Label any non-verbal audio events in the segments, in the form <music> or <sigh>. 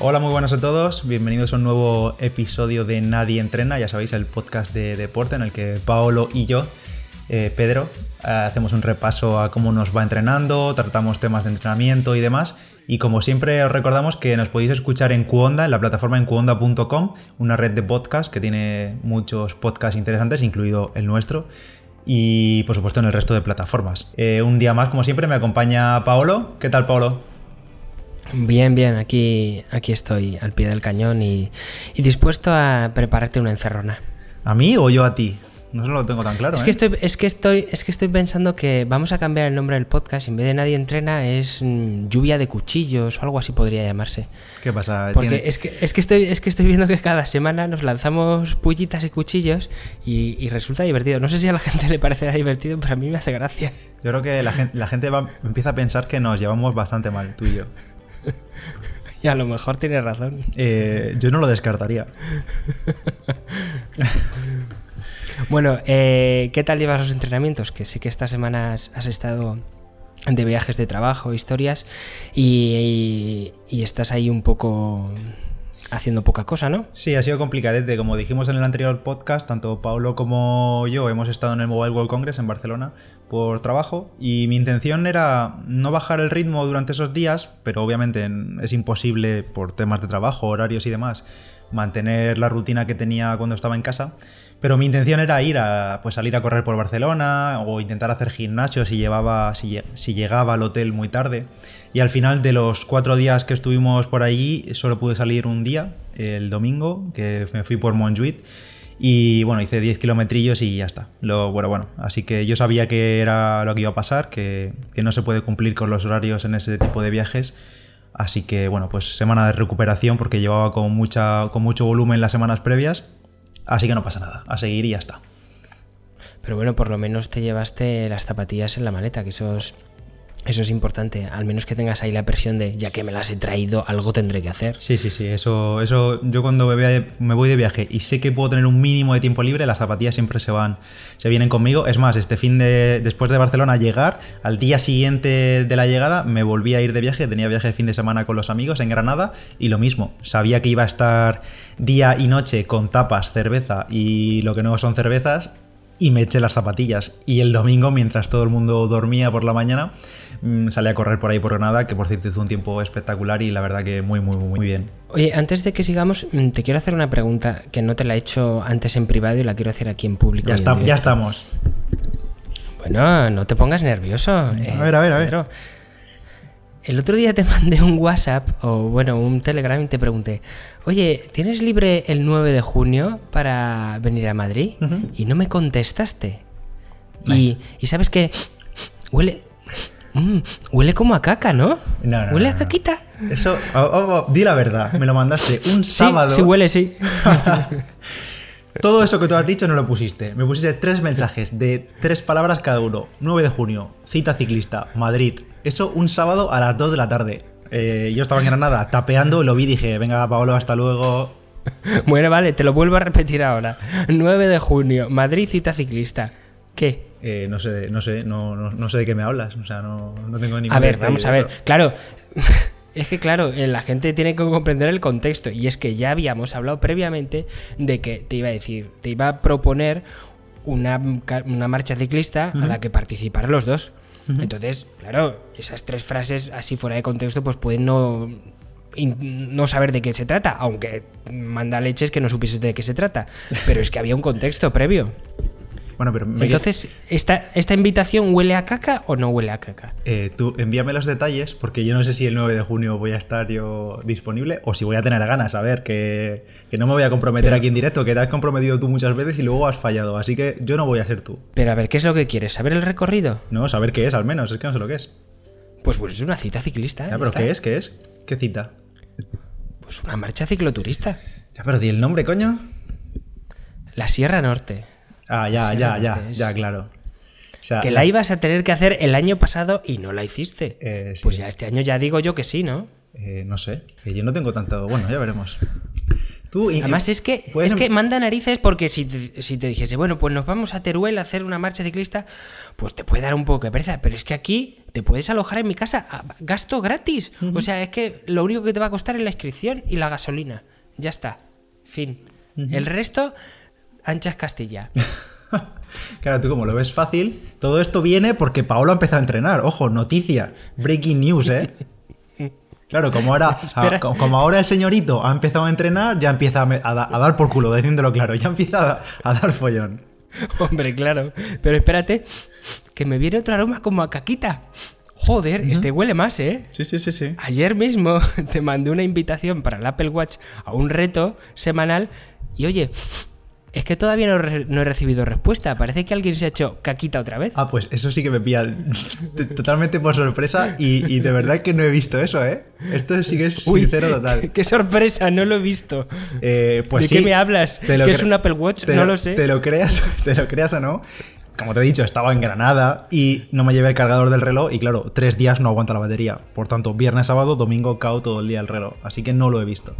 Hola, muy buenas a todos. Bienvenidos a un nuevo episodio de Nadie Entrena, ya sabéis, el podcast de deporte en el que Paolo y yo, eh, Pedro, eh, hacemos un repaso a cómo nos va entrenando, tratamos temas de entrenamiento y demás. Y como siempre os recordamos que nos podéis escuchar en Cuonda, en la plataforma en cuonda.com, una red de podcasts que tiene muchos podcasts interesantes, incluido el nuestro. Y por supuesto en el resto de plataformas. Eh, un día más, como siempre, me acompaña Paolo. ¿Qué tal, Paolo? Bien, bien, aquí, aquí estoy al pie del cañón y, y dispuesto a prepararte una encerrona. ¿A mí o yo a ti? No se lo tengo tan claro. Es ¿eh? que, estoy, es, que estoy, es que estoy pensando que vamos a cambiar el nombre del podcast. En vez de Nadie Entrena, es mm, Lluvia de Cuchillos o algo así podría llamarse. ¿Qué pasa? Porque ¿Tiene- es que, es, que estoy, es que estoy viendo que cada semana nos lanzamos pullitas y cuchillos y, y resulta divertido. No sé si a la gente le parecerá divertido, pero a mí me hace gracia. Yo creo que la gente, la gente va- empieza a pensar que nos llevamos bastante mal, tú y yo. <laughs> Y a lo mejor tiene razón. Eh, yo no lo descartaría. <laughs> Bueno, eh, ¿qué tal llevas los entrenamientos? Que sé que estas semanas has estado de viajes de trabajo, historias, y, y- y estás ahí un poco haciendo poca cosa, ¿no? Sí, ha sido complicadete. Como dijimos en el anterior podcast, tanto Paulo como yo hemos estado en el Mobile World Congress en Barcelona por trabajo y mi intención era no bajar el ritmo durante esos días, pero obviamente en- es imposible por temas de trabajo, horarios y demás mantener la rutina que tenía cuando estaba en casa. Pero mi intención era ir a pues salir a correr por Barcelona o intentar hacer gimnasio si llevaba si, lle- si llegaba al hotel muy tarde. Y al final de los cuatro días que estuvimos por allí solo pude salir un día, el domingo, que me fui por Montjuïc. Y bueno, hice 10 kilometrillos y ya está. Lo, bueno, bueno, así que yo sabía que era lo que iba a pasar, que, que no se puede cumplir con los horarios en ese tipo de viajes. Así que bueno, pues semana de recuperación porque llevaba con, mucha, con mucho volumen las semanas previas. Así que no pasa nada, a seguir y ya está. Pero bueno, por lo menos te llevaste las zapatillas en la maleta, que eso es, eso es importante. Al menos que tengas ahí la presión de, ya que me las he traído, algo tendré que hacer. Sí, sí, sí, eso, eso yo cuando me voy, de, viaje y sé que puedo tener un mínimo de tiempo libre, las zapatillas siempre se van, se vienen conmigo. Es más, este fin de, después de Barcelona llegar, al día siguiente de la llegada, me volví a ir de viaje, tenía viaje de fin de semana con los amigos en Granada y lo mismo, sabía que iba a estar día y noche con tapas, cerveza y lo que no son cervezas y me eché las zapatillas. Y el domingo, mientras todo el mundo dormía por la mañana, mm, salí a correr por ahí por Granada, que por cierto hizo un tiempo espectacular y la verdad que muy, muy, muy bien. Oye, antes de que sigamos, mm, te quiero hacer una pregunta que no te la he hecho antes en privado y la quiero hacer aquí en público. Ya, en está, ya estamos. Bueno, no te pongas nervioso. eh, A ver, a ver, a ver. El otro día te <laughs> mandé un WhatsApp o bueno, un Telegram y te pregunté, oye, ¿tienes libre el 9 de junio para venir a Madrid? Y no me contestaste. Y, y sabes que huele... mm, huele como a caca, ¿no? No, no, huele no, a caquita. Eso, oh, oh, oh, di la verdad, me lo mandaste un Sí, sábado. sí huele, sí. <laughs> Todo eso que tú has dicho no lo pusiste. Me pusiste tres mensajes de tres palabras cada uno. 9 de junio, cita ciclista, Madrid. Eso un sábado a las 2 de la tarde. Eh, yo estaba en Granada tapeando, lo vi y dije, venga, Paolo, hasta luego. <laughs> bueno, vale, te lo vuelvo a repetir ahora. 9 de junio, Madrid cita ciclista. ¿Qué? Eh, no sé, no sé, no, no, no sé de qué me hablas. O sea, no, no tengo ni A ver, vamos a ver. Claro, <laughs> es que claro, eh, la gente tiene que comprender el contexto. Y es que ya habíamos hablado previamente de que te iba a decir, te iba a proponer una, una marcha ciclista a la que participaran los dos. Entonces, claro, esas tres frases así fuera de contexto, pues pueden no, no saber de qué se trata, aunque manda leches que no supieses de qué se trata. <laughs> Pero es que había un contexto previo. Bueno, pero me- Entonces, ¿esta, ¿esta invitación huele a caca o no huele a caca? Eh, tú envíame los detalles porque yo no sé si el 9 de junio voy a estar yo disponible o si voy a tener ganas. A ver, que, que no me voy a comprometer aquí en directo, que te has comprometido tú muchas veces y luego has fallado. Así que yo no voy a ser tú. Pero a ver, ¿qué es lo que quieres? ¿Saber el recorrido? No, saber qué es al menos, es que no sé lo que es. Pues, pues es una cita ciclista. Ya pero. ¿qué es? ¿Qué es? ¿Qué cita? Pues una marcha cicloturista. Ya, pero di el nombre, coño. La Sierra Norte. Ah, ya, Sí, ya, ya, es- ya, claro. O sea, Que la las- ibas a tener que hacer el año pasado y no la hiciste. Eh, sí. Pues ya este año ya digo yo que sí, ¿no? eh, no sé, que yo no tengo tanto. Bueno, ya veremos. Tú, Además es que, puedes es que em- manda narices porque si te, si te dijese, bueno, pues nos vamos a Teruel a hacer una marcha ciclista, pues te puede dar un poco de pereza. Pero es que aquí te puedes alojar en mi casa a gasto gratis. O sea, es que lo único que te va a costar es la inscripción y la gasolina. Ya está. Fin. El resto, anchas Castilla. <laughs> Claro, tú como lo ves fácil, todo esto viene porque Paolo ha empezado a entrenar. Ojo, noticia, breaking news, ¿eh? Claro, como ahora, <laughs> Espera. a- como ahora el señorito ha empezado a entrenar, ya empieza a, dar por culo, diciéndolo claro, ya empieza a, a dar follón. <laughs> Hombre, claro. Pero espérate, que me viene otro aroma como a caquita. Joder, este huele más, ¿eh? Sí, sí, sí, sí. Ayer mismo te mandé una invitación para el Apple Watch a un reto semanal y oye, es que todavía no, re- no he recibido respuesta. Parece que alguien se ha hecho caquita otra vez. Ah, pues eso sí que me pilla totalmente por sorpresa y, y de verdad que no he visto eso, ¿eh? Esto sí que es Uy, sincero total. <laughs> ¡Qué sorpresa! No lo he visto. Eh, pues ¿De sí, qué me hablas? lo ¿Qué es un Apple Watch? te No lo sé. Te lo creas, <laughs> te lo creas o no. Como te he dicho, estaba en Granada y no me llevé el cargador del reloj y claro, tres días no aguanta la batería. Por tanto, viernes, sábado, domingo, cao todo el día el reloj. Así que no lo he visto.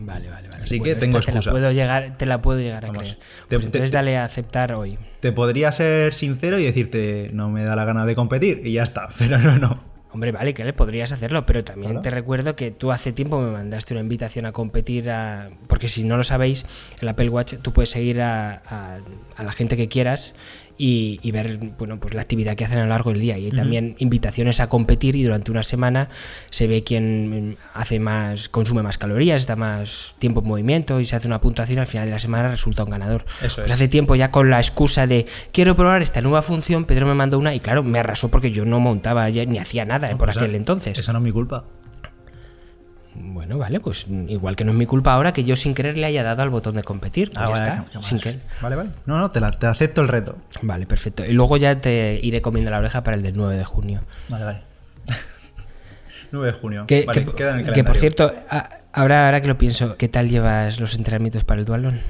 Vale, vale, vale. Así que tengo esta te la excusa. puedo llegar, te la puedo llegar a Vamos. creer. Te- Pues entonces te- dale a aceptar hoy. Te podría ser sincero y decirte, no me da la gana de competir y ya está, <laughs> pero no, no. Hombre, vale, que le podrías hacerlo, pero también te recuerdo que tú hace tiempo me mandaste una invitación a competir a... Porque si no lo sabéis, el Apple Watch tú puedes seguir a, a- a la gente que quieras y, y ver bueno, pues la actividad que hacen a lo largo del día. Y hay también invitaciones a competir y durante una semana se ve quién hace más, consume más calorías, está más tiempo en movimiento y se hace una puntuación y al final de la semana resulta un ganador. Eso Pues es. hace tiempo ya con la excusa de quiero probar esta nueva función, Pedro me mandó una y claro, me arrasó porque yo no montaba ya ni hacía nada por Esa- aquel entonces. Eso no es mi culpa. Bueno, vale, pues igual que no es mi culpa ahora que yo sin querer le haya dado al botón de competir. Pues Ah, ya vale, está, sin querer. Vale, vale. No, no, te, la- te acepto el reto. Vale, perfecto. Y luego ya te iré comiendo la oreja para el del 9 de junio. Vale, vale. <laughs> 9 de junio. Que, vale, que- queda en el que, por cierto, a- ahora, ahora que lo pienso, ¿qué tal llevas los entrenamientos para el dualón?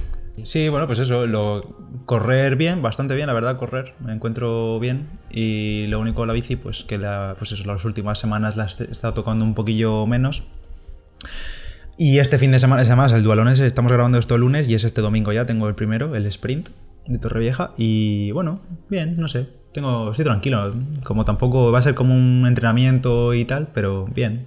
Sí, bueno, pues eso, lo, correr bien, bastante bien, la verdad, correr, me encuentro bien y lo único la bici, pues que la, pues eso, las últimas semanas la he estado tocando un poquillo menos. Y este fin de semana, es además, el dualón es, estamos grabando esto el lunes y es este domingo ya, tengo el primero, el sprint de Torrevieja y bueno, bien, no sé, tengo, estoy tranquilo, como tampoco va a ser como un entrenamiento y tal, pero bien.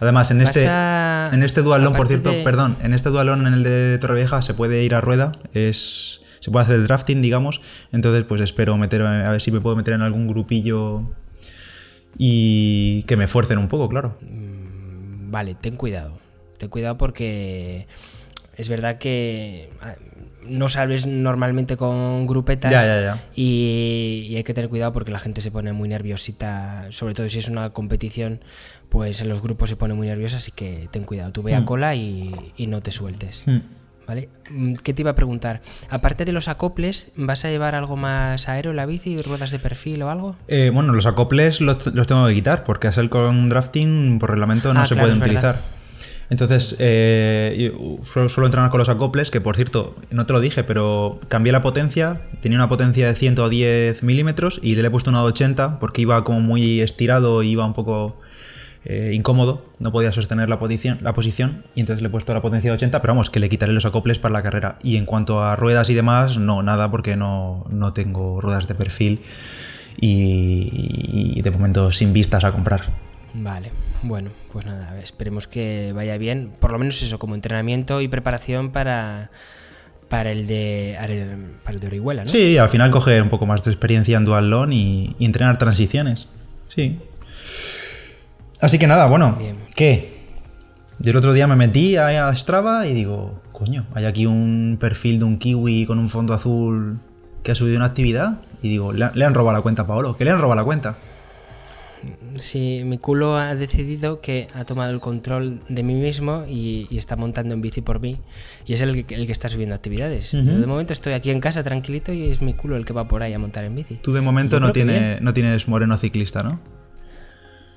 Además, en este, a- en este dualón, por cierto, de- perdón, en este dualón, en el de Torrevieja, se puede ir a rueda, es, se puede hacer el drafting, digamos, entonces pues espero meterme, a ver si me puedo meter en algún grupillo y que me fuercen un poco, claro. Vale, ten cuidado. Ten cuidado porque es verdad que ah, no sales normalmente con grupetas Ya, ya, ya. Y, y hay que tener cuidado porque la gente se pone muy nerviosita, sobre todo si es una competición, pues en los grupos se pone muy nerviosa, así que ten cuidado. Tú ve a cola y, y no te sueltes. Hmm. ¿Vale? Mm, ¿Qué te iba a preguntar? Aparte de los acoples, ¿vas a llevar algo más aéreo en la bici, ruedas de perfil o algo? Eh, bueno, los acoples los, los tengo que quitar porque hacer con drafting por reglamento no Ah, se claro, pueden verdad. utilizar. Entonces, eh, suelo, suelo entrenar con los acoples, que por cierto, no te lo dije, pero cambié la potencia. Tenía una potencia de 110 milímetros y le he puesto una de 80 porque iba como muy estirado y iba un poco eh, incómodo. No podía sostener la posición, la posición y entonces le he puesto la potencia de 80, pero vamos, que le quitaré los acoples para la carrera. Y en cuanto a ruedas y demás, no, nada porque no, no tengo ruedas de perfil y, y de momento sin vistas a comprar. Vale, bueno, pues nada, esperemos que vaya bien. Por lo menos eso, como entrenamiento y preparación para, para el de para el de Orihuela, ¿no? Sí, al final coger un poco más de experiencia en dualón y, y entrenar transiciones. Sí. Así que nada, bueno, Bien. ¿qué? Yo el otro día me metí a a Strava y digo, coño, hay aquí un perfil de un kiwi con un fondo azul que ha subido una actividad. Y digo, le, han- robado la cuenta a Paolo, que le han robado la cuenta. Sí, mi culo ha decidido que ha tomado el control de mí mismo y, y está montando en bici por mí. Y es el, que- el que está subiendo actividades. Yo de momento estoy aquí en casa tranquilito y es mi culo el que va por ahí a montar en bici. Tú de momento no, tiene, no tienes moreno ciclista, ¿no?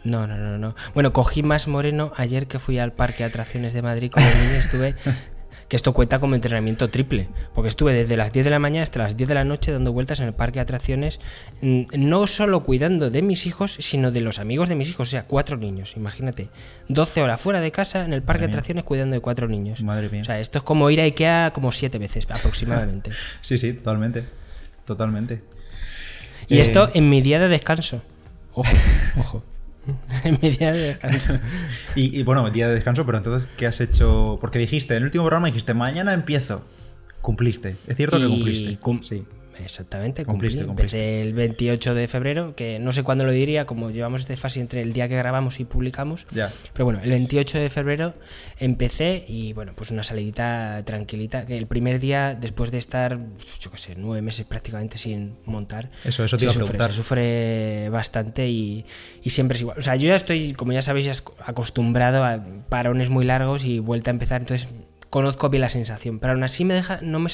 No, no, no, no. Bueno, cogí más moreno ayer que fui al parque de atracciones de Madrid con el niño. Estuve. <laughs> Que esto cuenta como entrenamiento triple. Porque estuve desde las 10 de la mañana hasta las 10 de la noche dando vueltas en el parque de atracciones. mm, No solo cuidando de mis hijos, sino de los amigos de mis hijos. O sea, cuatro niños. Imagínate. 12 horas fuera de casa en el parque de atracciones cuidando de cuatro niños. Madre mía. O sea, esto es como ir a Ikea como siete veces aproximadamente. <laughs> Sí, sí, totalmente. Totalmente. y Eh, esto en mi día de descanso. Ojo, <laughs> ojo. <laughs> en mi día de descanso. <laughs> y, y, bueno, día de descanso, pero entonces, ¿qué has hecho? Porque dijiste, en el último programa dijiste, mañana empiezo. Cumpliste. Es cierto que cumpliste. Cum sí. Exactamente, cumpliste, Empecé el 28 de febrero, que no sé cuándo lo diría, como llevamos este fase entre el día que grabamos y publicamos. Ya. Pero bueno, el 28 de febrero empecé y bueno, pues una salidita tranquilita. Que el primer día, después de estar, yo qué sé, nueve meses prácticamente sin montar. Eso, eso te iba a preguntar. Se sufre bastante y, y, siempre es igual. O sea, yo ya estoy, como ya sabéis, acostumbrado a parones muy largos y vuelta a empezar, entonces conozco bien la sensación. Pero aún así me deja, no me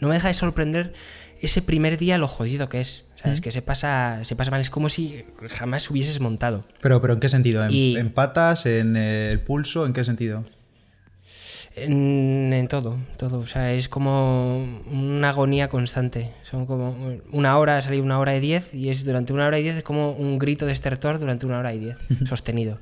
no me deja de sorprender ese primer día lo jodido que es. ¿Sabes? Que se pasa, se pasa mal. Es como si jamás hubieses montado. Pero, pero ¿en qué sentido? ¿En, patas? ¿En el pulso? ¿En qué sentido? En, en, todo, todo. O sea, es como una agonía constante. Son como una hora, salir una hora y diez, y es durante una hora y diez es como un grito de estertor durante una hora y diez, sostenido.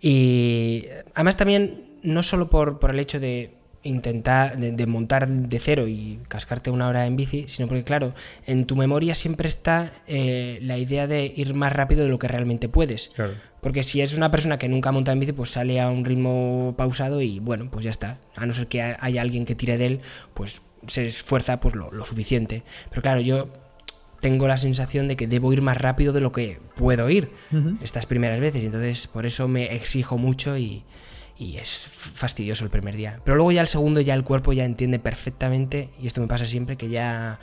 Y además también, no solo por, por el hecho de intentar de, montar de cero y cascarte una hora en bici, sino porque claro, en tu memoria siempre está eh, la idea de ir más rápido de lo que realmente puedes. Porque si es una persona que nunca monta en bici, pues sale a un ritmo pausado y bueno, pues ya está. A no ser que haya alguien que tire de él, pues se esfuerza pues lo, suficiente. Pero claro, yo tengo la sensación de que debo ir más rápido de lo que puedo ir estas primeras veces. Entonces por eso me exijo mucho y, y es fastidioso el primer día. Pero luego ya el segundo ya el cuerpo ya entiende perfectamente, y esto me pasa siempre, que ya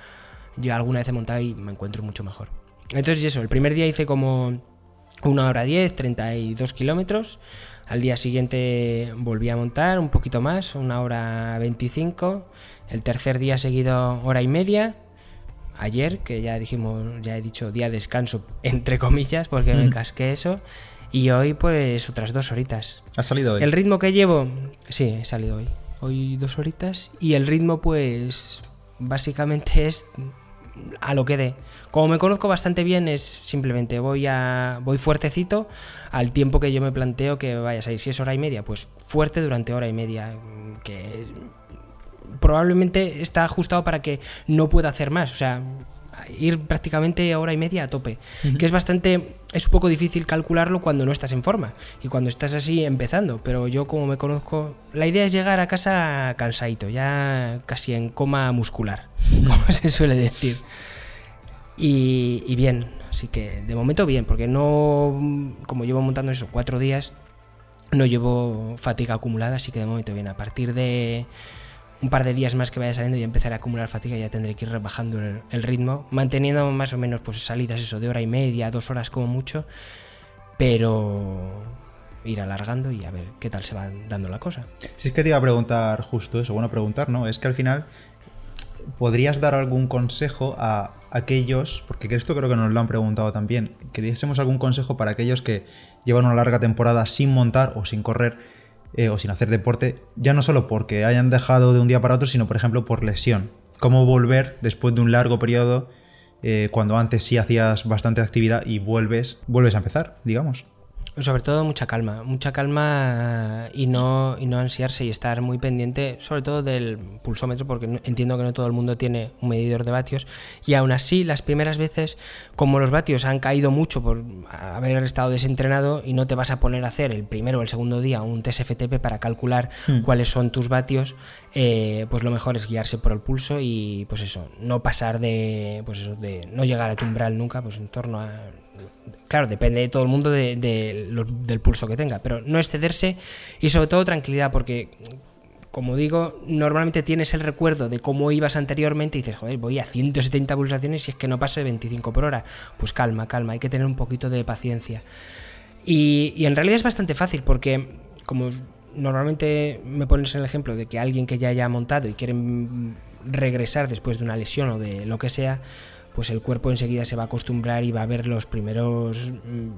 yo alguna vez he montado y me encuentro mucho mejor. Entonces eso, el primer día hice como una hora 10, 32 kilómetros. Al día siguiente volví a montar un poquito más, una hora 25. El tercer día seguido hora y media. Ayer, que ya dijimos, ya he dicho día de descanso, entre comillas, porque me casqué eso. Y hoy, pues, otras dos horitas. ¿Has salido hoy? El ritmo que llevo. Sí, he salido hoy. Hoy dos horitas. Y el ritmo, pues, básicamente es a lo que dé. Como me conozco bastante bien, es simplemente voy a voy fuertecito al tiempo que yo me planteo que vayas a ir. Si es hora y media, pues fuerte durante hora y media. Que probablemente está ajustado para que no pueda hacer más. O sea, ir prácticamente hora y media a tope, que es bastante, es un poco difícil calcularlo cuando no estás en forma y cuando estás así empezando, pero yo como me conozco, la idea es llegar a casa cansadito, ya casi en coma muscular, como <laughs> se suele decir. Y, y bien, así que de momento bien, porque no, como llevo montando eso cuatro días, no llevo fatiga acumulada, así que de momento bien, a partir de un par de días más que vaya saliendo y empezar a acumular fatiga, ya tendré que ir rebajando el, ritmo, manteniendo más o menos pues salidas eso de hora y media, dos horas como mucho, pero ir alargando y a ver qué tal se va dando la cosa. Si es que te iba a preguntar justo eso, bueno preguntar, ¿no? Es que al final podrías dar algún consejo a aquellos, porque esto creo que nos lo han preguntado también, que diésemos algún consejo para aquellos que llevan una larga temporada sin montar o sin correr eh, o sin hacer deporte, ya no solo porque hayan dejado de un día para otro, sino por ejemplo por lesión. ¿Cómo volver después de un largo periodo eh, cuando antes sí hacías bastante actividad y vuelves, vuelves a empezar, digamos? Sobre todo mucha calma, mucha calma y no, y no ansiarse y estar muy pendiente, sobre todo del pulsómetro, porque entiendo que no todo el mundo tiene un medidor de vatios. Y aún así, las primeras veces, como los vatios han caído mucho por haber estado desentrenado y no te vas a poner a hacer el primero o el segundo día un TSFTP para calcular hmm. cuáles son tus vatios, eh, pues lo mejor es guiarse por el pulso y pues eso, no pasar de, pues eso, de no llegar a tu umbral nunca, pues en torno a claro, depende de todo el mundo del pulso que tenga, pero no excederse y sobre todo tranquilidad, porque como digo, normalmente tienes el recuerdo de cómo ibas anteriormente y dices, joder, voy a 170 pulsaciones y es que no paso de 25 por hora. Pues calma, calma, hay que tener un poquito de paciencia. Y, y en realidad es bastante fácil porque, como normalmente me pones en el ejemplo de que alguien que ya haya montado y quiere regresar después de una lesión o de lo que sea, pues el cuerpo enseguida se va a acostumbrar y va a ver los primeros mm,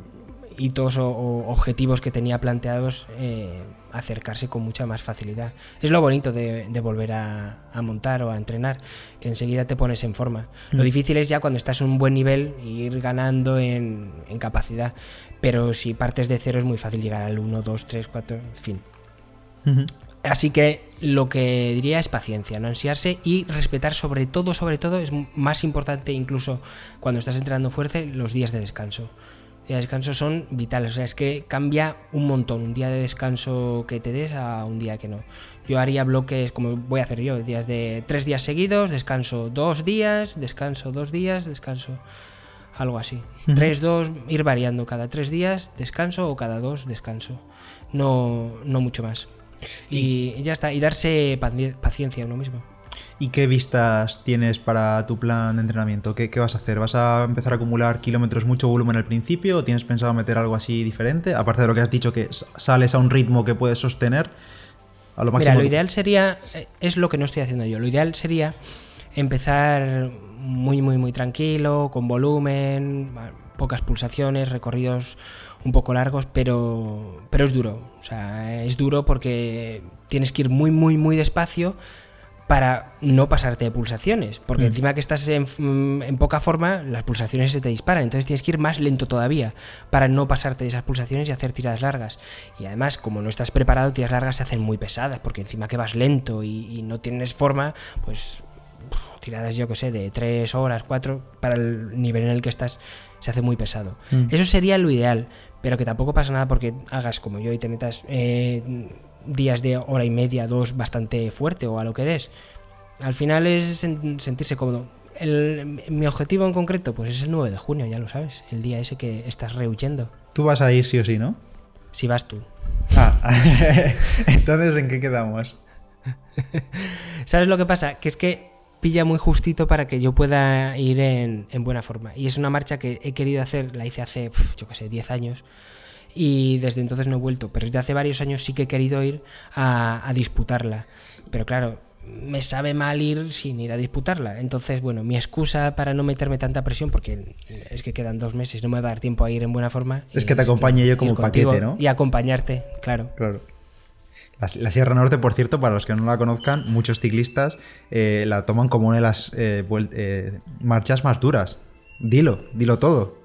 hitos o, objetivos que tenía planteados eh, acercarse con mucha más facilidad. Es lo bonito de, volver a, montar o a entrenar, que enseguida te pones en forma. Lo mm. difícil es ya cuando estás en un buen nivel ir ganando en, capacidad, pero si partes de cero es muy fácil llegar al 1, 2, 3, 4, en fin. Así que lo que diría es paciencia, no ansiarse y respetar sobre todo, sobre todo, es más importante incluso cuando estás entrenando fuerte, los días de descanso. Los días de descanso son vitales, o sea, es que cambia un montón un día de descanso que te des a un día que no. Yo haría bloques como voy a hacer yo, días de tres días seguidos, descanso dos días, descanso dos días, descanso algo así. Tres, dos, ir variando cada tres días, descanso o cada dos, descanso. No, no mucho más. Y, ya está, y darse paciencia a uno mismo. ¿Y qué vistas tienes para tu plan de entrenamiento? ¿Qué, vas a hacer? ¿Vas a empezar a acumular kilómetros, mucho volumen al principio? ¿O tienes pensado meter algo así diferente? Aparte de lo que has dicho, que sales a un ritmo que puedes sostener. A lo máximo. Mira, lo ideal sería, eh, es lo que no estoy haciendo yo, lo ideal sería empezar muy, muy, muy tranquilo, con volumen, pocas pulsaciones, recorridos un poco largos, pero, pero es duro. O sea, es duro porque tienes que ir muy, muy, muy despacio para no pasarte de pulsaciones. Porque mm. encima que estás en, en, poca forma, las pulsaciones se te disparan. Entonces tienes que ir más lento todavía para no pasarte de esas pulsaciones y hacer tiradas largas. Y además, como no estás preparado, tiras largas se hacen muy pesadas. Porque encima que vas lento y, y no tienes forma, pues tiradas, yo que sé, de 3 horas, 4, para el nivel en el que estás, se hace muy pesado. Mm. Eso sería lo ideal, pero que tampoco pasa nada porque hagas como yo y te metas eh, días de hora y media, dos, bastante fuerte o a lo que des. Al final es sentirse cómodo. mi objetivo en concreto, pues es el 9 de junio, ya lo sabes, el día ese que estás rehuyendo. Tú vas a ir sí o sí, ¿no? Si vas tú. Ah, <laughs> entonces ¿en qué quedamos? <laughs> ¿Sabes lo que pasa? Que es que pilla muy justito para que yo pueda ir en, buena forma. Y es una marcha que he querido hacer, la hice hace, yo qué sé, 10 años. Y desde entonces no he vuelto. Pero desde hace varios años sí que he querido ir a, disputarla. Pero claro, me sabe mal ir sin ir a disputarla. Entonces, bueno, mi excusa para no meterme tanta presión, porque es que quedan dos meses, no me va a dar tiempo a ir en buena forma. Es que te acompañe yo como paquete, ¿no? Y acompañarte, claro. Claro. La, Sierra Norte, por cierto, para los que no la conozcan, muchos ciclistas eh, la toman como una de las eh, eh, marchas más duras. Dilo, dilo todo.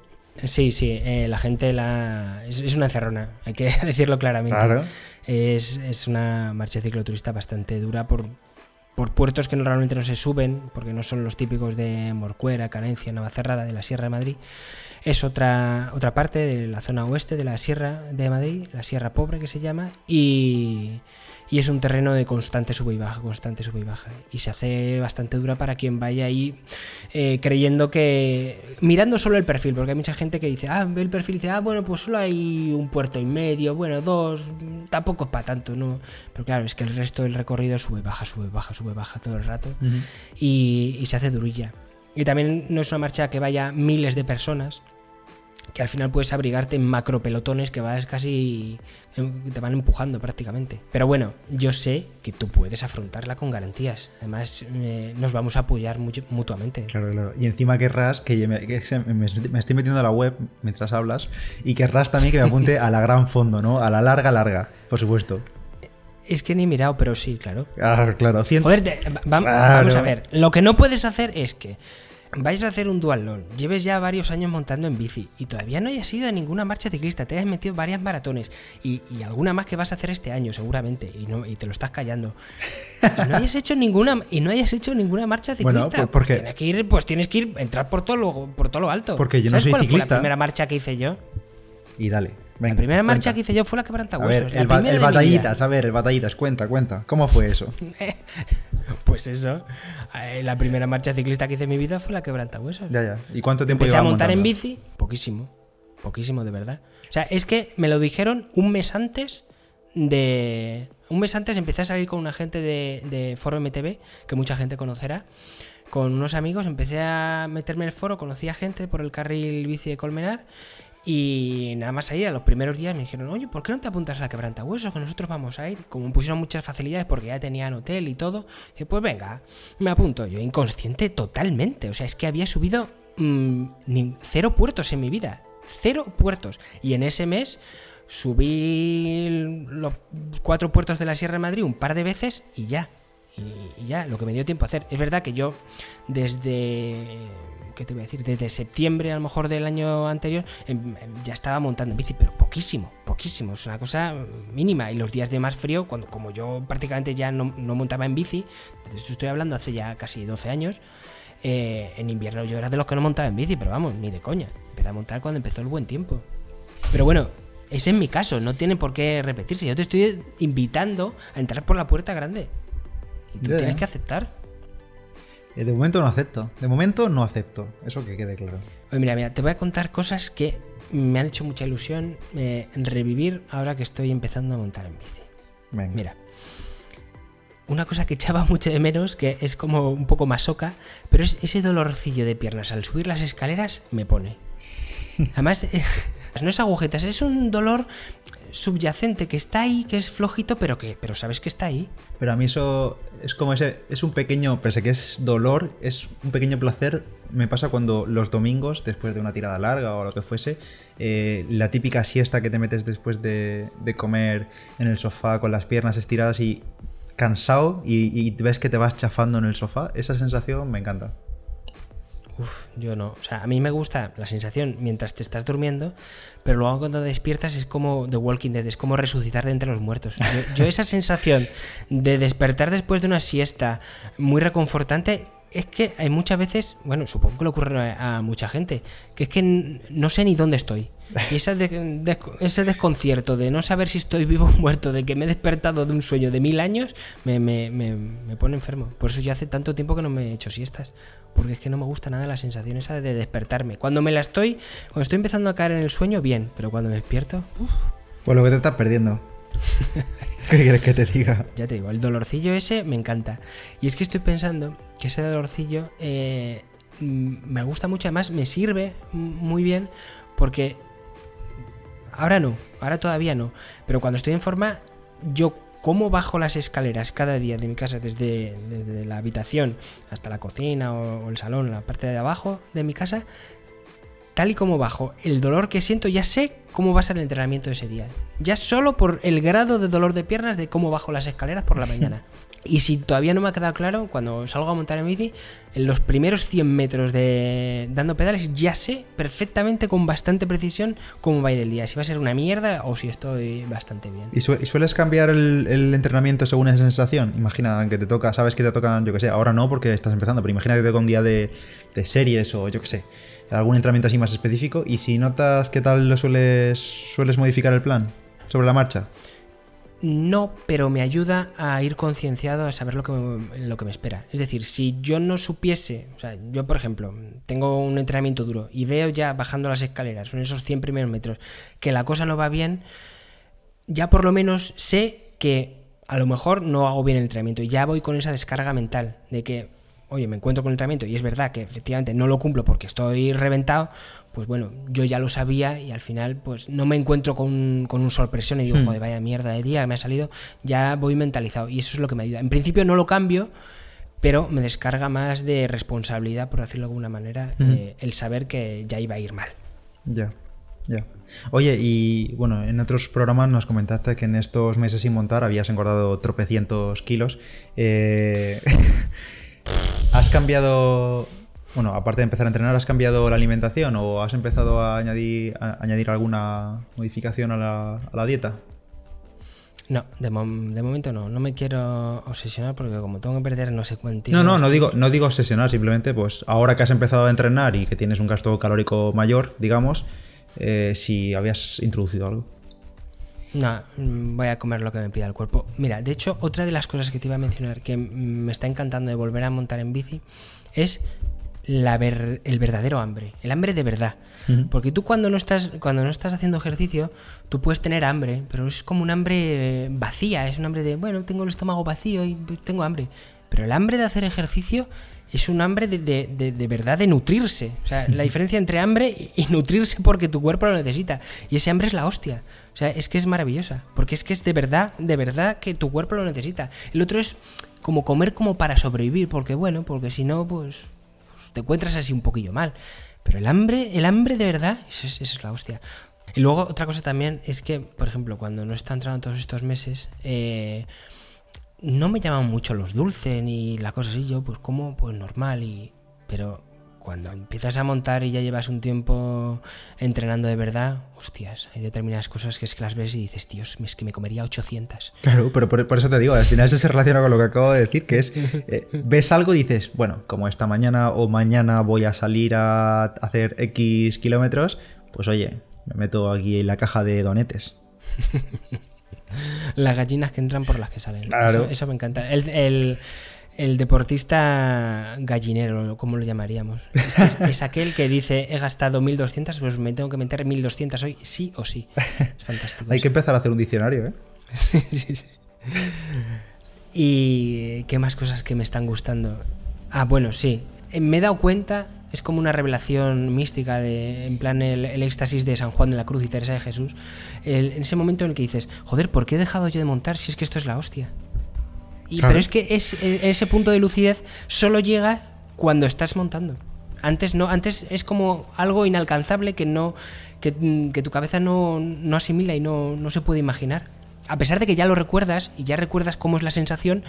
Sí, sí, la gente la... Es, una encerrona, hay que <laughs> decirlo claramente. Claro. Es, es, una marcha cicloturista bastante dura por, por puertos que normalmente no se suben, porque no son los típicos de Morcuera, Carencia, Navacerrada, de la Sierra de Madrid. Es otra, otra parte de la zona oeste de la Sierra de Madrid, la Sierra Pobre que se llama, y, es un terreno de constante sube y baja, constante sube y baja. Y se hace bastante dura para quien vaya ahí eh, creyendo que. mirando solo el perfil, porque hay mucha gente que dice, ah, ve el perfil y dice, ah, bueno, pues solo hay un puerto y medio, bueno, dos, tampoco es para tanto, ¿no? Pero claro, es que el resto del recorrido sube, baja, sube, baja, sube, baja todo el rato y, y se hace durilla. Y también no es una marcha que vaya miles de personas, que al final puedes abrigarte en macro pelotones que vas casi em, te van empujando prácticamente. Pero bueno, yo sé que tú puedes afrontarla con garantías. Además, eh, nos vamos a apoyar mutuamente. Claro, claro. Y encima querrás que, me, me, estoy metiendo a la web mientras hablas y querrás también que me apunte <laughs> a la gran fondo, ¿no? A la larga, larga, por supuesto. Es que ni he mirado, pero sí, claro. Claro, claro. Joder, vamos a ver. Lo que no puedes hacer es que vais a hacer un dualón, lleves ya varios años montando en bici y todavía no hayas ido a ninguna marcha ciclista, te has metido varias maratones y, alguna más que vas a hacer este año seguramente y, no, y te lo estás callando. Y no hayas hecho ninguna y no hayas hecho ninguna marcha ciclista. Bueno, pues, pues tienes que ir, pues tienes que ir entrar por todo lo, por todo lo alto. Porque yo no soy ciclista. Fue la primera marcha que hice yo? Y dale. La primera marcha que hice yo fue la quebranta huesos. el, batallitas, a ver, el batallitas, cuenta, cuenta. ¿Cómo fue eso? <laughs> pues eso. Eh, la primera marcha ciclista que hice en mi vida fue la quebranta huesos. Ya, ya. ¿Y cuánto tiempo Empecé a montar en bici? Poquísimo. Poquísimo, de verdad. O sea, es que me lo dijeron un mes antes de. Un mes antes empecé a salir con una gente de, de Foro MTV, que mucha gente conocerá con unos amigos, empecé a meterme en el foro, conocí a gente por el carril bici de Colmenar y nada más ahí, a los primeros días me dijeron, oye, ¿por qué no te apuntas a la quebranta huesos? Que nosotros vamos a ir. Como me pusieron muchas facilidades porque ya tenían hotel y todo, dije, pues venga, me apunto. Yo inconsciente totalmente. O sea, es que había subido mm, cero puertos en mi vida. Cero puertos. Y en ese mes subí los cuatro puertos de la Sierra de Madrid un par de veces y ya. y ya, lo que me dio tiempo a hacer. Es verdad que yo desde ¿qué te voy a decir? Desde septiembre a lo mejor del año anterior em, em, ya estaba montando en bici, pero poquísimo, poquísimo, es una cosa mínima. Y los días de más frío, cuando como yo prácticamente ya no, no montaba en bici, de esto estoy hablando hace ya casi 12 años, eh, en invierno yo era de los que no montaba en bici, pero vamos, ni de coña. Empecé a montar cuando empezó el buen tiempo. Pero bueno, ese es mi caso, no tiene por qué repetirse. Yo te estoy invitando a entrar por la puerta grande. Y tú tienes que aceptar. Eh, De momento no acepto. De momento no acepto. Eso que quede claro. Oye, mira, mira, te voy a contar cosas que me han hecho mucha ilusión eh, revivir ahora que estoy empezando a montar en bici. Venga. Mira, una cosa que echaba <laughs> mucho de menos, que es como un poco masoca, pero es ese dolorcillo de piernas al subir las escaleras me pone. <laughs> Además, <laughs> no es agujetas, es un dolor subyacente que está ahí, que es flojito, pero que, pero sabes que está ahí. Pero a mí eso es como ese, es un pequeño, pese que es dolor, es un pequeño placer. Me pasa cuando los domingos, después de una tirada larga o lo que fuese, eh, la típica siesta que te metes después de, de comer en el sofá con las piernas estiradas y cansado y, y ves que te vas chafando en el sofá, esa sensación me encanta. Uf, yo no. O sea, a mí me gusta la sensación mientras te estás durmiendo, pero luego cuando despiertas es como The Walking Dead, es como resucitar de entre los muertos. Yo, yo esa <laughs> sensación de despertar después de una siesta muy reconfortante, es que hay muchas veces, bueno, supongo que le ocurre a, mucha gente, que es que no sé ni dónde estoy. Y esa de- de- ese desconcierto de no saber si estoy vivo o muerto, de que me he despertado de un sueño de mil años, me, me- me- me pone enfermo. Por eso yo hace tanto tiempo que no me he hecho siestas. Porque es que no me gusta nada la sensación esa de despertarme. Cuando me la estoy, cuando estoy empezando a caer en el sueño, bien, pero cuando me despierto, uf, Pues lo que te estás perdiendo. <laughs> ¿Qué quieres que te diga? ya te digo, el dolorcillo ese me encanta. Y es que estoy pensando que ese dolorcillo eh, mm, me gusta mucho, además me sirve muy bien porque ahora no, ahora todavía no, pero cuando estoy en forma, yo cómo bajo las escaleras cada día de mi casa, desde, desde la habitación hasta la cocina o, o el salón, la parte de abajo de mi casa, tal y como bajo, el dolor que siento, ya sé cómo va a ser el entrenamiento de ese día. Ya solo por el grado de dolor de piernas de cómo bajo las escaleras por la <laughs> mañana. Y si todavía no me ha quedado claro, cuando salgo a montar en bici, en los primeros 100 metros de dando pedales, ya sé perfectamente con bastante precisión cómo va a ir el día. Si va a ser una mierda o si estoy bastante bien. ¿Y, su- y sueles cambiar el, el entrenamiento según esa sensación? Imagina que te toca, sabes que te tocan, yo que sé, ahora no porque estás empezando, pero imagina que te toca un día de, de series o yo que sé, algún entrenamiento así más específico y si notas qué tal lo sueles, sueles modificar el plan sobre la marcha. No, pero me ayuda a ir concienciado a saber lo que, me, lo que me espera. Es decir, si yo no supiese, o sea, yo por ejemplo, tengo un entrenamiento duro y veo ya bajando las escaleras, son esos 100 primeros metros, que la cosa no va bien, ya por lo menos sé que a lo mejor no hago bien el entrenamiento. Ya voy con esa descarga mental de que, oye, me encuentro con el entrenamiento y es verdad que efectivamente no lo cumplo porque estoy reventado. Pues bueno, yo ya lo sabía y al final pues no me encuentro con, con un sorpresión y digo, Hmm. joder, vaya mierda de día me ha salido. Ya voy mentalizado y eso es lo que me ayuda. En principio no lo cambio, pero me descarga más de responsabilidad, por decirlo de alguna manera, Ujú. eh, el saber que ya iba a ir mal. Ya, ya. Oye, y bueno, en otros programas nos comentaste que en estos meses sin montar habías engordado tropecientos kilos. Eh, <laughs> ¿Has cambiado, bueno, aparte de empezar a entrenar, ¿has cambiado la alimentación o has empezado a añadir, a añadir alguna modificación a la, a la dieta? No, de, mom- de momento no. No me quiero obsesionar porque como tengo que perder no sé No, cuántísimo. no, no digo, no digo obsesionar, simplemente pues ahora que has empezado a entrenar y que tienes un gasto calórico mayor, digamos, eh, si habías introducido algo. No, mm, voy a comer lo que me pida el cuerpo. Mira, de hecho, otra de las cosas que te iba a mencionar que mm, me está encantando de volver a montar en bici es la ver- el verdadero hambre, el hambre de verdad. Porque tú cuando no estás cuando no estás haciendo ejercicio, tú puedes tener hambre, pero es como un hambre vacía, es un hambre de, bueno, tengo el estómago vacío y pues, tengo hambre. Pero el hambre de hacer ejercicio es un hambre de, de- de- de verdad de nutrirse. O sea, la diferencia entre hambre y, y nutrirse porque tu cuerpo lo necesita. Y ese hambre es la hostia. O sea, es que es maravillosa. Porque es que es de verdad, de verdad que tu cuerpo lo necesita. El otro es como comer como para sobrevivir, porque bueno, porque si no, pues te encuentras así un poquillo mal. Pero el hambre, el hambre de verdad, esa es, es la hostia. Y luego otra cosa también es que, por ejemplo, cuando no está entrando todos estos meses, eh, no me llaman mucho los dulces ni la cosa así. Yo pues como pues normal y... Pero cuando empiezas a montar y ya llevas un tiempo entrenando de verdad, hostias, hay determinadas cosas que es que las ves y dices, Dios, es que me comería 800. Claro, pero por, eso te digo, al final eso se relaciona con lo que acabo de decir, que es, <laughs> eh, ves algo y dices, bueno, como esta mañana o mañana voy a salir a hacer X kilómetros, pues oye, me meto aquí en la caja de donetes. <laughs> las gallinas que entran por las que salen. Claro. Eso, me encanta. el el deportista gallinero, ¿cómo lo llamaríamos? Es, <laughs> aquel que dice, he gastado 1200, pues me tengo que meter 1200 hoy, sí o sí. Es fantástico. Hay que empezar a hacer un diccionario, ¿eh? <laughs> sí, sí, sí. ¿Y qué más cosas que me están gustando? Ah, bueno, sí. Eh, me he dado cuenta, es como una revelación mística, de, en plan el, éxtasis de San Juan de la Cruz y Teresa de Jesús. en ese momento en el que dices, joder, ¿por qué he dejado yo de montar si es que esto es la hostia? Pero es que e, ese punto de lucidez solo llega cuando estás montando. Antes no, antes es como algo inalcanzable que no. que, tu cabeza no, asimila y no, se puede imaginar. A pesar de que ya lo recuerdas y ya recuerdas cómo es la sensación,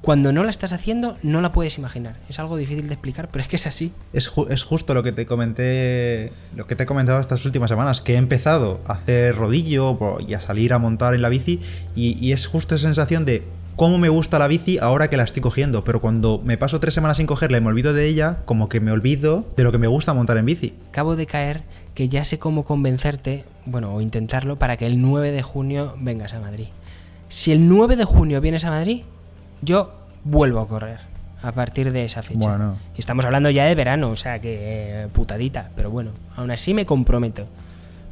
cuando no la estás haciendo no la puedes imaginar. Es algo difícil de explicar, pero es que es así. Es, es, justo lo que te comenté, lo que te he comentado estas últimas semanas, que he empezado a hacer rodillo y a salir a montar en la bici y, y es justo esa sensación de cómo me gusta la bici ahora que la estoy cogiendo, pero cuando me paso tres semanas sin cogerla y me olvido de ella, como que me olvido de lo que me gusta montar en bici. Acabo de caer que ya sé cómo convencerte, bueno, o intentarlo, para que el 9 de junio vengas a Madrid. Si el 9 de junio vienes a Madrid, yo vuelvo a correr a partir de esa fecha. Bueno. Y estamos hablando ya de verano, o sea que eh, putadita, pero bueno, aún así me comprometo.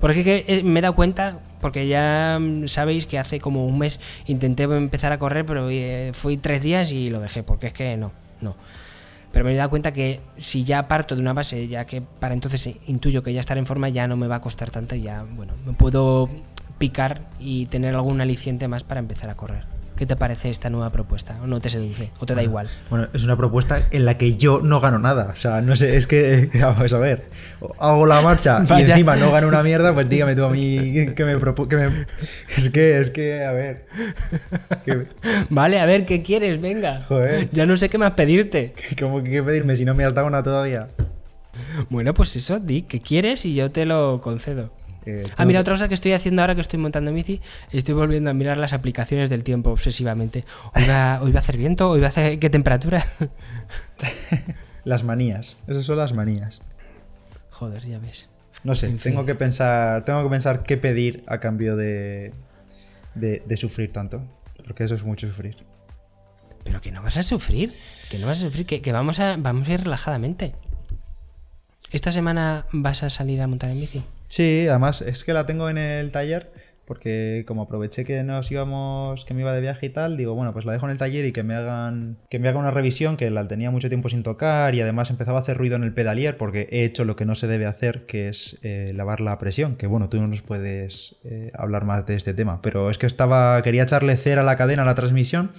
Porque eh, me he dado cuenta, porque ya mm, sabéis que hace como un mes intenté empezar a correr, pero eh, fui tres días y lo dejé, porque es que no, no. Pero me he dado cuenta que si ya parto de una base, ya que para entonces intuyo que ya estar en forma ya no me va a costar tanto, ya, bueno, me puedo picar y tener algún aliciente más para empezar a correr. ¿Qué te parece esta nueva propuesta? ¿O no te seduce? ¿O te da igual? Bueno, es una propuesta en la que yo no gano nada. O sea, no sé, es que, <laughs> vamos a ver, hago la marcha y <laughs> encima no gano una mierda, pues dígame tú a mí que me, que me... <laughs> Es que, es que, a ver... Vale, a ver, ¿qué quieres? Venga. Joder. Ya no sé qué más pedirte. ¿Cómo que qué pedirme si no me has dado una todavía? Bueno, pues eso, di que quieres y yo te lo concedo. Eh, ah, mira, otra cosa que estoy haciendo ahora que estoy montando bici, estoy volviendo a mirar las aplicaciones del tiempo obsesivamente. Hoy va, <laughs> hoy va a hacer viento, hoy va a hacer qué temperatura. <laughs> las manías, esas son las manías. Joder, ya ves. No sé, tengo que pensar, tengo que pensar qué pedir a cambio de, de, sufrir tanto, porque eso es mucho sufrir. Pero que no vas a sufrir, que no vas a sufrir, que, que vamos a vamos a ir relajadamente. ¿Esta semana vas a salir a montar en bici? Sí, además es que la tengo en el taller porque como aproveché que nos íbamos, que me iba de viaje y tal, digo, bueno, pues la dejo en el taller y que me hagan, que me haga una revisión, que la tenía mucho tiempo sin tocar y además empezaba a hacer ruido en el pedalier porque he hecho lo que no se debe hacer, que es eh, lavar la presión, que bueno, tú no nos puedes eh, hablar más de este tema, pero es que estaba, quería echarle cera a la cadena, a la transmisión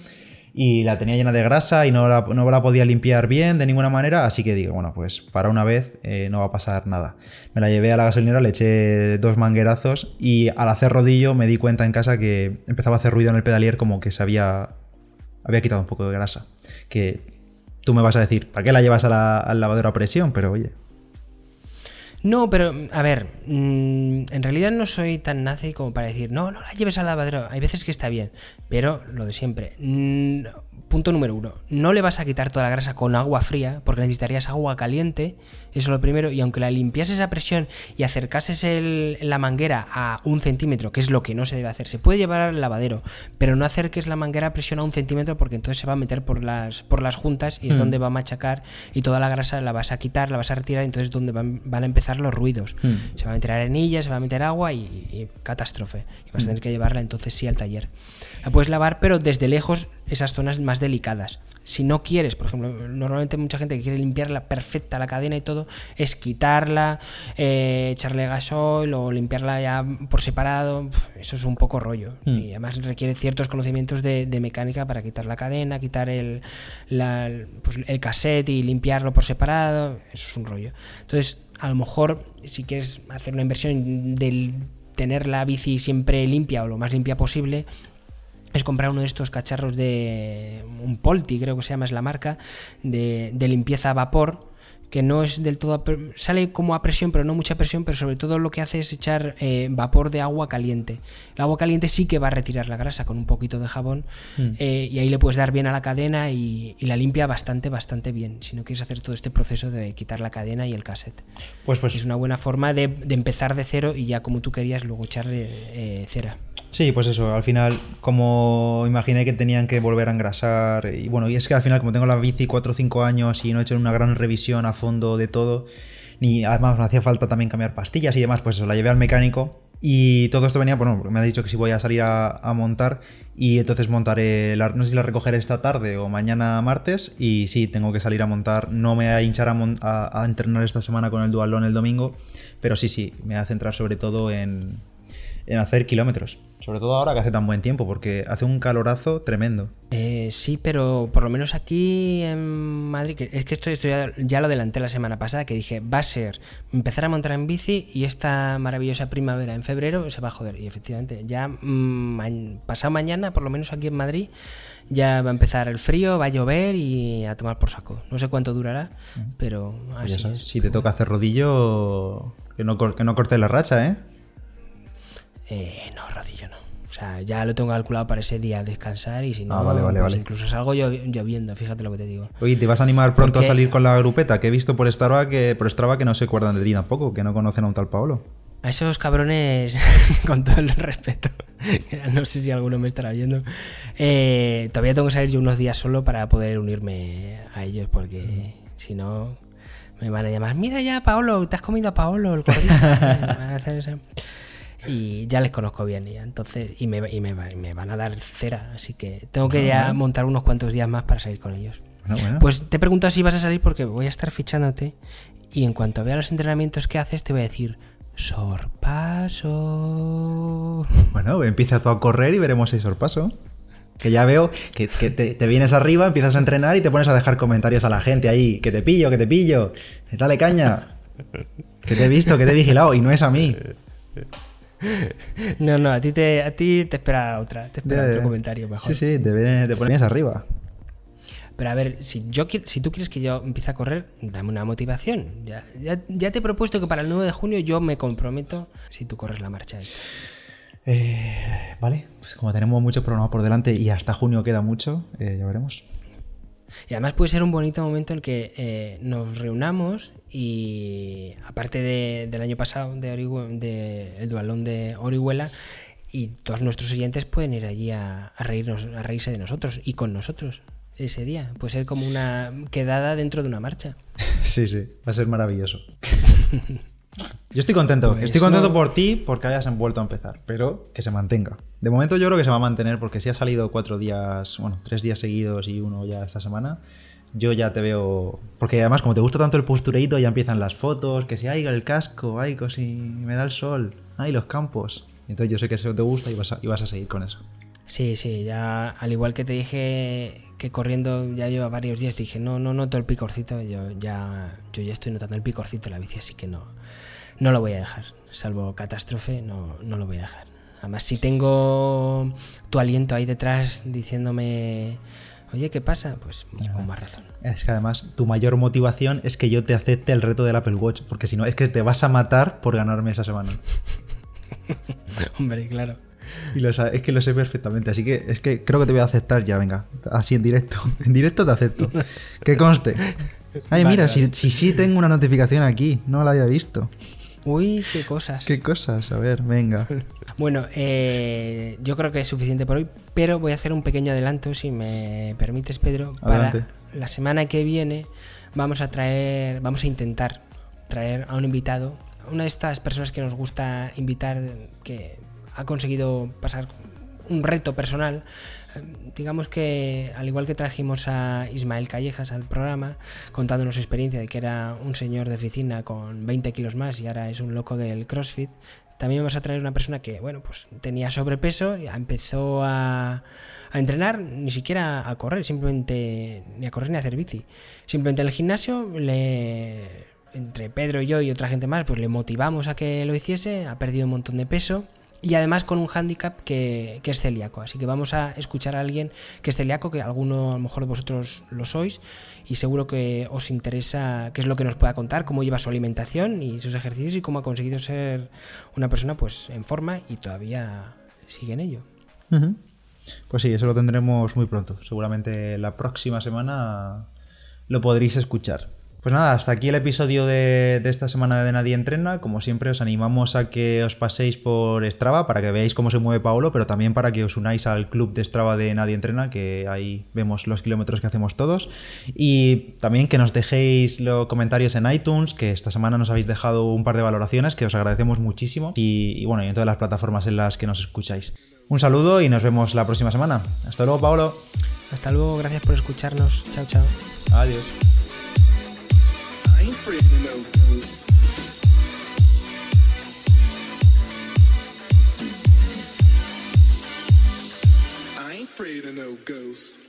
y la tenía llena de grasa y no la, no la, podía limpiar bien de ninguna manera, así que digo, bueno, pues para una vez eh, no va a pasar nada. Me la llevé a la gasolinera, le eché dos manguerazos y al hacer rodillo me di cuenta en casa que empezaba a hacer ruido en el pedalier como que se había, había quitado un poco de grasa. Que tú me vas a decir, ¿para qué la llevas al lavadero a presión? Pero oye, no, pero a ver, mm, en realidad no soy tan nazi como para decir, no, no la lleves al lavadero. Hay veces que está bien, pero lo de siempre. Mm, punto número uno, no le vas a quitar toda la grasa con agua fría, porque necesitarías agua caliente, eso es lo primero, y aunque la limpiases a presión y acercases la manguera a un centímetro, que es lo que no se debe hacer, se puede llevar al lavadero, pero no acerques la manguera a presión a un centímetro porque entonces se va a meter por las, por las juntas y es donde va a machacar y toda la grasa la vas a quitar, la vas a retirar, y entonces es donde van, a empezar los ruidos. Hmm. Se va a meter arenilla, se va a meter agua y, catástrofe. Y vas a tener que llevarla entonces sí al taller. La puedes lavar, pero desde lejos esas zonas más delicadas. Si no quieres, por ejemplo, normalmente mucha gente que quiere limpiarla perfecta la cadena y todo, es quitarla, eh, echarle gasol o limpiarla ya por separado. Eso es un poco rollo. Hmm. Y además requiere ciertos conocimientos de, mecánica para quitar la cadena, quitar el, pues el cassette y limpiarlo por separado. Eso es un rollo. Entonces, a lo mejor, si quieres hacer una inversión del tener la bici siempre limpia o lo más limpia posible, es comprar uno de estos cacharros de un Polti, creo que se llama es la marca, de, limpieza a vapor que no es del todo... a Sale como a presión, pero no mucha presión, pero sobre todo lo que hace es echar eh, vapor de agua caliente. El agua caliente sí que va a retirar la grasa con un poquito de jabón Mm. eh, y ahí le puedes dar bien a la cadena y, y la limpia bastante, bastante bien. Si no quieres hacer todo este proceso de quitar la cadena y el cassette. Pues, pues Es una buena forma de, de empezar de cero y ya como tú querías luego echarle eh, cera. Sí, pues eso, al final, como imaginé que tenían que volver a engrasar, y bueno, y es que al final, como tengo la bici 4 o 5 años y no he hecho una gran revisión a fondo de todo, ni además me hacía falta también cambiar pastillas y demás, pues eso, la llevé al mecánico. Y todo esto venía, bueno, me ha dicho que si voy a salir a, montar y entonces montaré, la, no sé si la recogeré esta tarde o mañana martes y sí, tengo que salir a montar, no me voy a hinchar a, entrenar esta semana con el dualón el domingo, pero sí, sí, me voy a centrar sobre todo en hacer kilómetros. Sobre todo ahora que hace tan buen tiempo, porque hace un calorazo tremendo. Eh, sí, pero por lo menos aquí en Madrid, que es que esto, esto ya, ya lo adelanté la semana pasada, que dije, va a ser empezar a montar en bici y esta maravillosa primavera en febrero se va a joder. Y efectivamente, ya mm, pasado mañana, por lo menos aquí en Madrid, ya va a empezar el frío, va a llover y a tomar por saco. No sé cuánto durará, pero Pues así ya sabes, es. si te toca hacer rodillo, que no, que no cortes la racha, ¿eh? Eh, no, rodillo sea, ya lo tengo calculado para ese día descansar y si no, Ah, vale, vale, pues vale. incluso salgo llo- lloviendo, fíjate lo que te digo. Oye, ¿te vas a animar pronto Porque- a salir con la grupeta? Que he visto por Strava que, por Strava que no se acuerdan de ti tampoco, que no conocen a un tal Paolo. A esos cabrones, <laughs> con todo el respeto, <laughs> no sé si alguno me estará viendo, eh, todavía tengo que salir yo unos días solo para poder unirme a ellos, porque si no me van a llamar, mira ya Paolo, te has comido a Paolo, el gordito". <laughs> Y ya les conozco bien, ya, entonces, y, me, y me, va- y me van a dar cera, así que tengo que ya montar unos cuantos días más para salir con ellos. Bueno, bueno. Pues te he preguntado si vas a salir porque voy a estar fichándote y en cuanto vea los entrenamientos que haces te voy a decir sorpaso. Bueno, empieza tú a correr y veremos si sorpaso. Que ya veo que, que te, te vienes arriba, empiezas a entrenar y te pones a dejar comentarios a la gente ahí. Que te pillo, que te pillo. Dale caña. Que te he visto, que te he vigilado y no es a mí. No, no, a ti te, a ti te espera otra, te espera otro comentario mejor. Sí, sí, te, pones arriba. Pero a ver, si yo si tú quieres que yo empiece a correr, dame una motivación. Ya, ya, ya te he propuesto que para el 9 de junio yo me comprometo si tú corres la marcha esta. Eh, vale, pues como tenemos mucho programa por delante y hasta junio queda mucho, eh, ya veremos. Y además puede ser un bonito momento en que eh, nos reunamos y aparte de- del año pasado de, Orihue- de el dualón de Orihuela y todos nuestros oyentes pueden ir allí a, a reírnos, a reírse de nosotros y con nosotros ese día. Puede ser como una quedada dentro de una marcha. <laughs> Sí, sí, va a ser maravilloso. <laughs> Yo estoy contento, Pues estoy contento no- por ti porque hayas vuelto a empezar, pero que se mantenga. De momento yo creo que se va a mantener porque si ha salido cuatro días, bueno, tres días seguidos y uno ya esta semana, yo ya te veo... Porque además como te gusta tanto el postureito ya empiezan las fotos, que si hay el casco, ay, que si me da el sol, ay, los campos. Entonces yo sé que eso te gusta y vas a, y vas a seguir con eso. Sí, sí, ya al igual que te dije que corriendo ya lleva varios días, dije, no, no noto el picorcito, yo ya, yo ya estoy notando el picorcito en la bici, así que no, no lo voy a dejar. Salvo catástrofe, no, no lo voy a dejar. Además, si tengo tu aliento ahí detrás diciéndome, oye, ¿qué pasa? Pues con más razón. Es que además tu mayor motivación es que yo te acepte el reto del Apple Watch, porque si no es que te vas a matar por ganarme esa semana. <laughs> Hombre, claro. Y lo es que lo sé perfectamente, así que es que creo que te voy a aceptar ya, venga, así en directo. <laughs> En directo te acepto. Que conste. Ay, Vale, mira, vale. si, si sí tengo una notificación aquí, no la había visto. Uy, qué cosas. Qué cosas, a ver, venga. <laughs> Bueno, eh, yo creo que es suficiente por hoy, pero voy a hacer un pequeño adelanto, si me permites, Pedro. Para Adelante. la semana que viene vamos a traer, vamos a intentar traer a un invitado, una de estas personas que nos gusta invitar, que ha conseguido pasar un reto personal. Digamos que, al igual que trajimos a Ismael Callejas al programa, contándonos su experiencia de que era un señor de oficina con 20 kilos más y ahora es un loco del CrossFit, también vamos a traer una persona que, bueno, pues tenía sobrepeso, y empezó a, a entrenar, ni siquiera a correr, simplemente ni a correr ni a hacer bici. Simplemente en el gimnasio, le, entre Pedro y yo y otra gente más, pues le motivamos a que lo hiciese, ha perdido un montón de peso y además con un hándicap que, es celíaco. Así que vamos a escuchar a alguien que es celíaco, que alguno a lo mejor vosotros lo sois, y seguro que os interesa qué es lo que nos pueda contar, cómo lleva su alimentación y sus ejercicios y cómo ha conseguido ser una persona pues en forma y todavía sigue en ello. Pues sí, eso lo tendremos muy pronto. Seguramente la próxima semana lo podréis escuchar. Pues nada, hasta aquí el episodio de, esta semana de Nadie Entrena. Como siempre, os animamos a que os paséis por Strava para que veáis cómo se mueve Paolo, pero también para que os unáis al club de Strava de Nadie Entrena, que ahí vemos los kilómetros que hacemos todos. Y también que nos dejéis los comentarios en iTunes, que esta semana nos habéis dejado un par de valoraciones, que os agradecemos muchísimo. Y, y bueno, y en todas las plataformas en las que nos escucháis. Un saludo y nos vemos la próxima semana. Hasta luego, Paolo. Hasta luego, gracias por escucharnos. Chao, chao. Adiós. I ain't afraid of no ghosts.